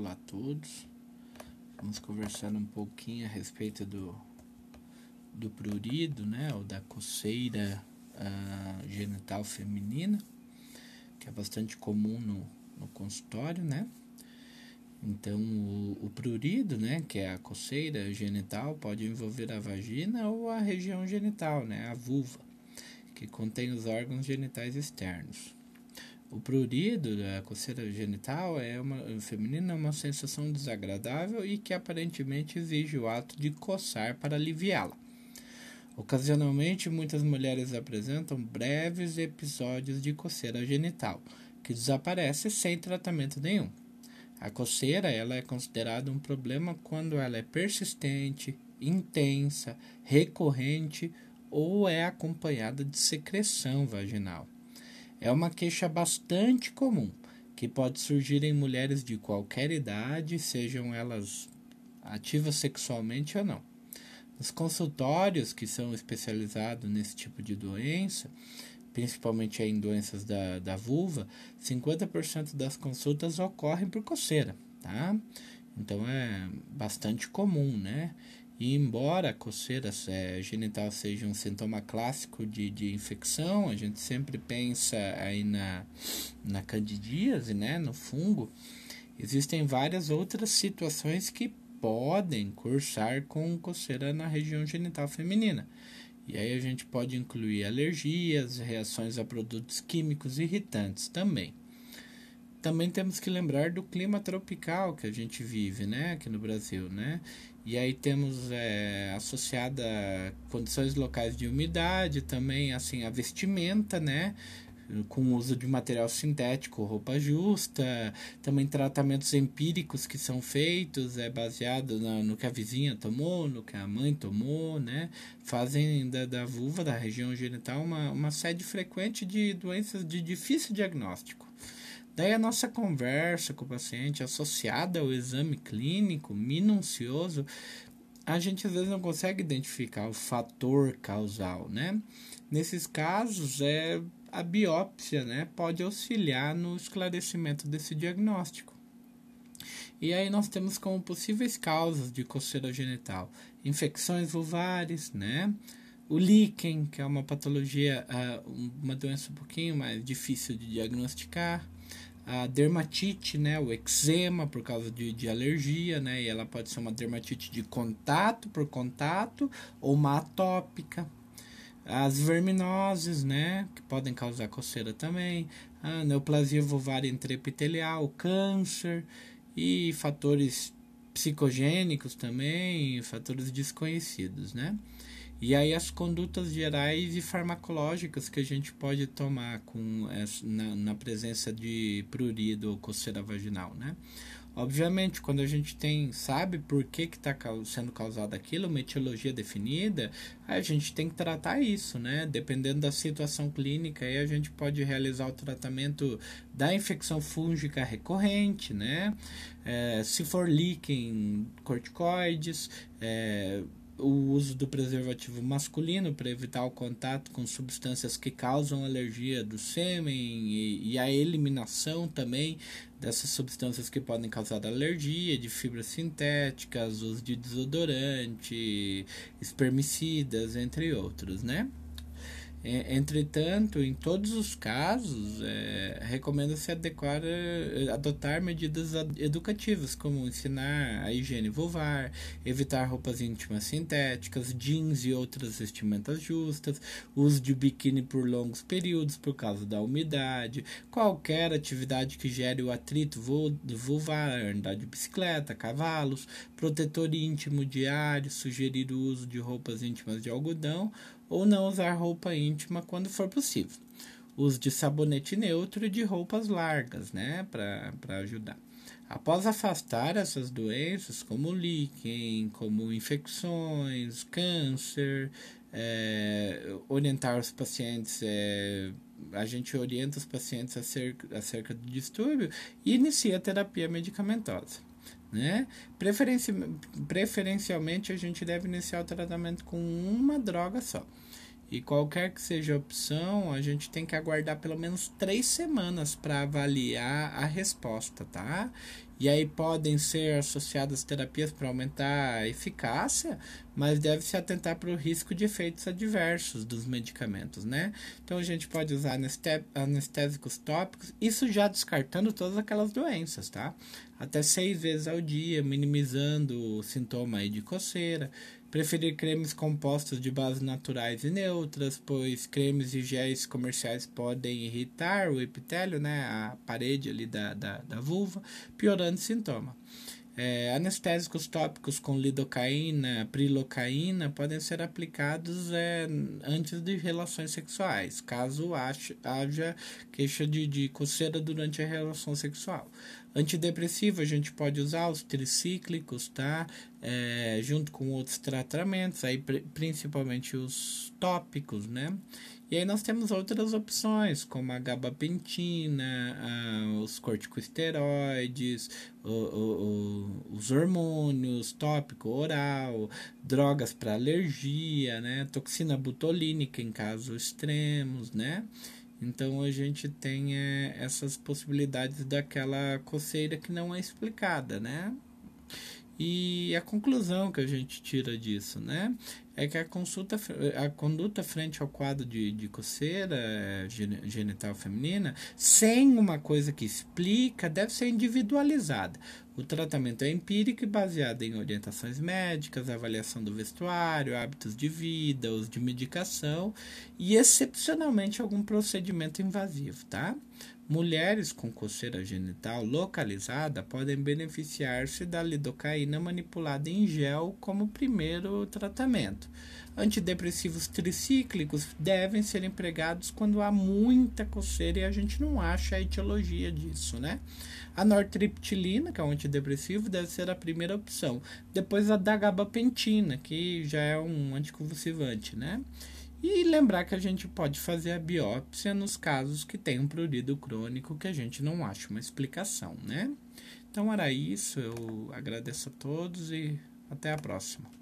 Olá a todos. Vamos conversar um pouquinho a respeito do, do prurido, né? Ou da coceira uh, genital feminina, que é bastante comum no, no consultório, né? Então, o, o prurido, né, que é a coceira genital, pode envolver a vagina ou a região genital, né, a vulva, que contém os órgãos genitais externos. O prurido, a coceira genital, é uma feminina, é uma sensação desagradável e que aparentemente exige o ato de coçar para aliviá-la. Ocasionalmente, muitas mulheres apresentam breves episódios de coceira genital, que desaparece sem tratamento nenhum. A coceira ela é considerada um problema quando ela é persistente, intensa, recorrente ou é acompanhada de secreção vaginal. É uma queixa bastante comum, que pode surgir em mulheres de qualquer idade, sejam elas ativas sexualmente ou não. Nos consultórios que são especializados nesse tipo de doença, principalmente em doenças da, da vulva, 50% das consultas ocorrem por coceira, tá? Então é bastante comum, né? E embora a coceira é, genital seja um sintoma clássico de, de infecção, a gente sempre pensa aí na, na candidíase, né, no fungo, existem várias outras situações que podem cursar com coceira na região genital feminina. E aí a gente pode incluir alergias, reações a produtos químicos irritantes também também temos que lembrar do clima tropical que a gente vive, né, aqui no Brasil, né? E aí temos é, associada condições locais de umidade, também assim a vestimenta, né? com o uso de material sintético, roupa justa, também tratamentos empíricos que são feitos, é baseado no, no que a vizinha tomou, no que a mãe tomou, né? Fazem da, da vulva, da região genital, uma, uma sede frequente de doenças de difícil diagnóstico. Daí a nossa conversa com o paciente associada ao exame clínico minucioso, a gente às vezes não consegue identificar o fator causal, né? Nesses casos, é a biópsia, né, pode auxiliar no esclarecimento desse diagnóstico. E aí nós temos como possíveis causas de coceira genital infecções vulvares, né? O líquen, que é uma patologia, ah, uma doença um pouquinho mais difícil de diagnosticar a dermatite, né, o eczema por causa de, de alergia, né, e ela pode ser uma dermatite de contato por contato ou uma atópica. As verminoses, né, que podem causar coceira também, a neoplasia vulvar intraepitelial, câncer e fatores psicogênicos também, fatores desconhecidos, né? E aí as condutas gerais e farmacológicas que a gente pode tomar com na, na presença de prurido ou coceira vaginal, né? Obviamente, quando a gente tem, sabe por que está sendo causado aquilo, uma etiologia definida, a gente tem que tratar isso, né? Dependendo da situação clínica, aí a gente pode realizar o tratamento da infecção fúngica recorrente, né? É, se for líquen, corticoides, é, o uso do preservativo masculino para evitar o contato com substâncias que causam alergia do sêmen e, e, a eliminação também dessas substâncias que podem causar alergia, de fibras sintéticas, uso de desodorante, espermicidas, entre outros, né? Entretanto, em todos os casos, é, recomenda-se adequar, é, adotar medidas educativas, como ensinar a higiene vulvar, evitar roupas íntimas sintéticas, jeans e outras vestimentas justas, uso de biquíni por longos períodos por causa da umidade, qualquer atividade que gere o atrito vulvar, andar de bicicleta, cavalos, protetor íntimo diário, sugerir o uso de roupas íntimas de algodão ou não usar roupa íntima quando for possível. Uso de sabonete neutro e de roupas largas, né, para ajudar. Após afastar essas doenças, como líquen, como infecções, câncer, é, orientar os pacientes, é, a gente orienta os pacientes acerca, acerca do distúrbio e inicia a terapia medicamentosa. Né? Preferenci preferencialmente, a gente deve iniciar o tratamento com uma droga só. E qualquer que seja a opção, a gente tem que aguardar pelo menos três semanas para avaliar a resposta, tá? E aí podem ser associadas terapias para aumentar a eficácia, mas deve se atentar para o risco de efeitos adversos dos medicamentos, né? Então a gente pode usar anestésicos tópicos, isso já descartando todas aquelas doenças, tá? Até seis vezes ao dia, minimizando o sintoma de coceira. Preferir cremes compostos de bases naturais e neutras, pois cremes e géis comerciais podem irritar o epitélio, né, a parede ali da, da, da vulva, piorando o sintoma. É, anestésicos tópicos com lidocaína, prilocaína podem ser aplicados é, antes de relações sexuais, caso haja queixa de, de coceira durante a relação sexual. Antidepressivo a gente pode usar os tricíclicos, tá? É, junto com outros tratamentos, aí principalmente os tópicos, né? E aí nós temos outras opções, como a gabapentina, a, os corticosteroides, o, o, o, os hormônios, tópico oral, drogas para alergia, né? Toxina butolínica em casos extremos, né? Então a gente tem é, essas possibilidades daquela coceira que não é explicada, né? E a conclusão que a gente tira disso, né? É que a, consulta, a conduta frente ao quadro de, de coceira genital feminina, sem uma coisa que explica, deve ser individualizada. O tratamento é empírico e baseado em orientações médicas, avaliação do vestuário, hábitos de vida, uso de medicação e, excepcionalmente, algum procedimento invasivo, tá? Mulheres com coceira genital localizada podem beneficiar-se da lidocaína manipulada em gel como primeiro tratamento. Antidepressivos tricíclicos devem ser empregados quando há muita coceira e a gente não acha a etiologia disso, né? A nortriptilina, que é um antidepressivo, deve ser a primeira opção. Depois a da gabapentina, que já é um anticonvulsivante, né? E lembrar que a gente pode fazer a biópsia nos casos que tem um prurido crônico que a gente não acha uma explicação, né? Então era isso, eu agradeço a todos e até a próxima.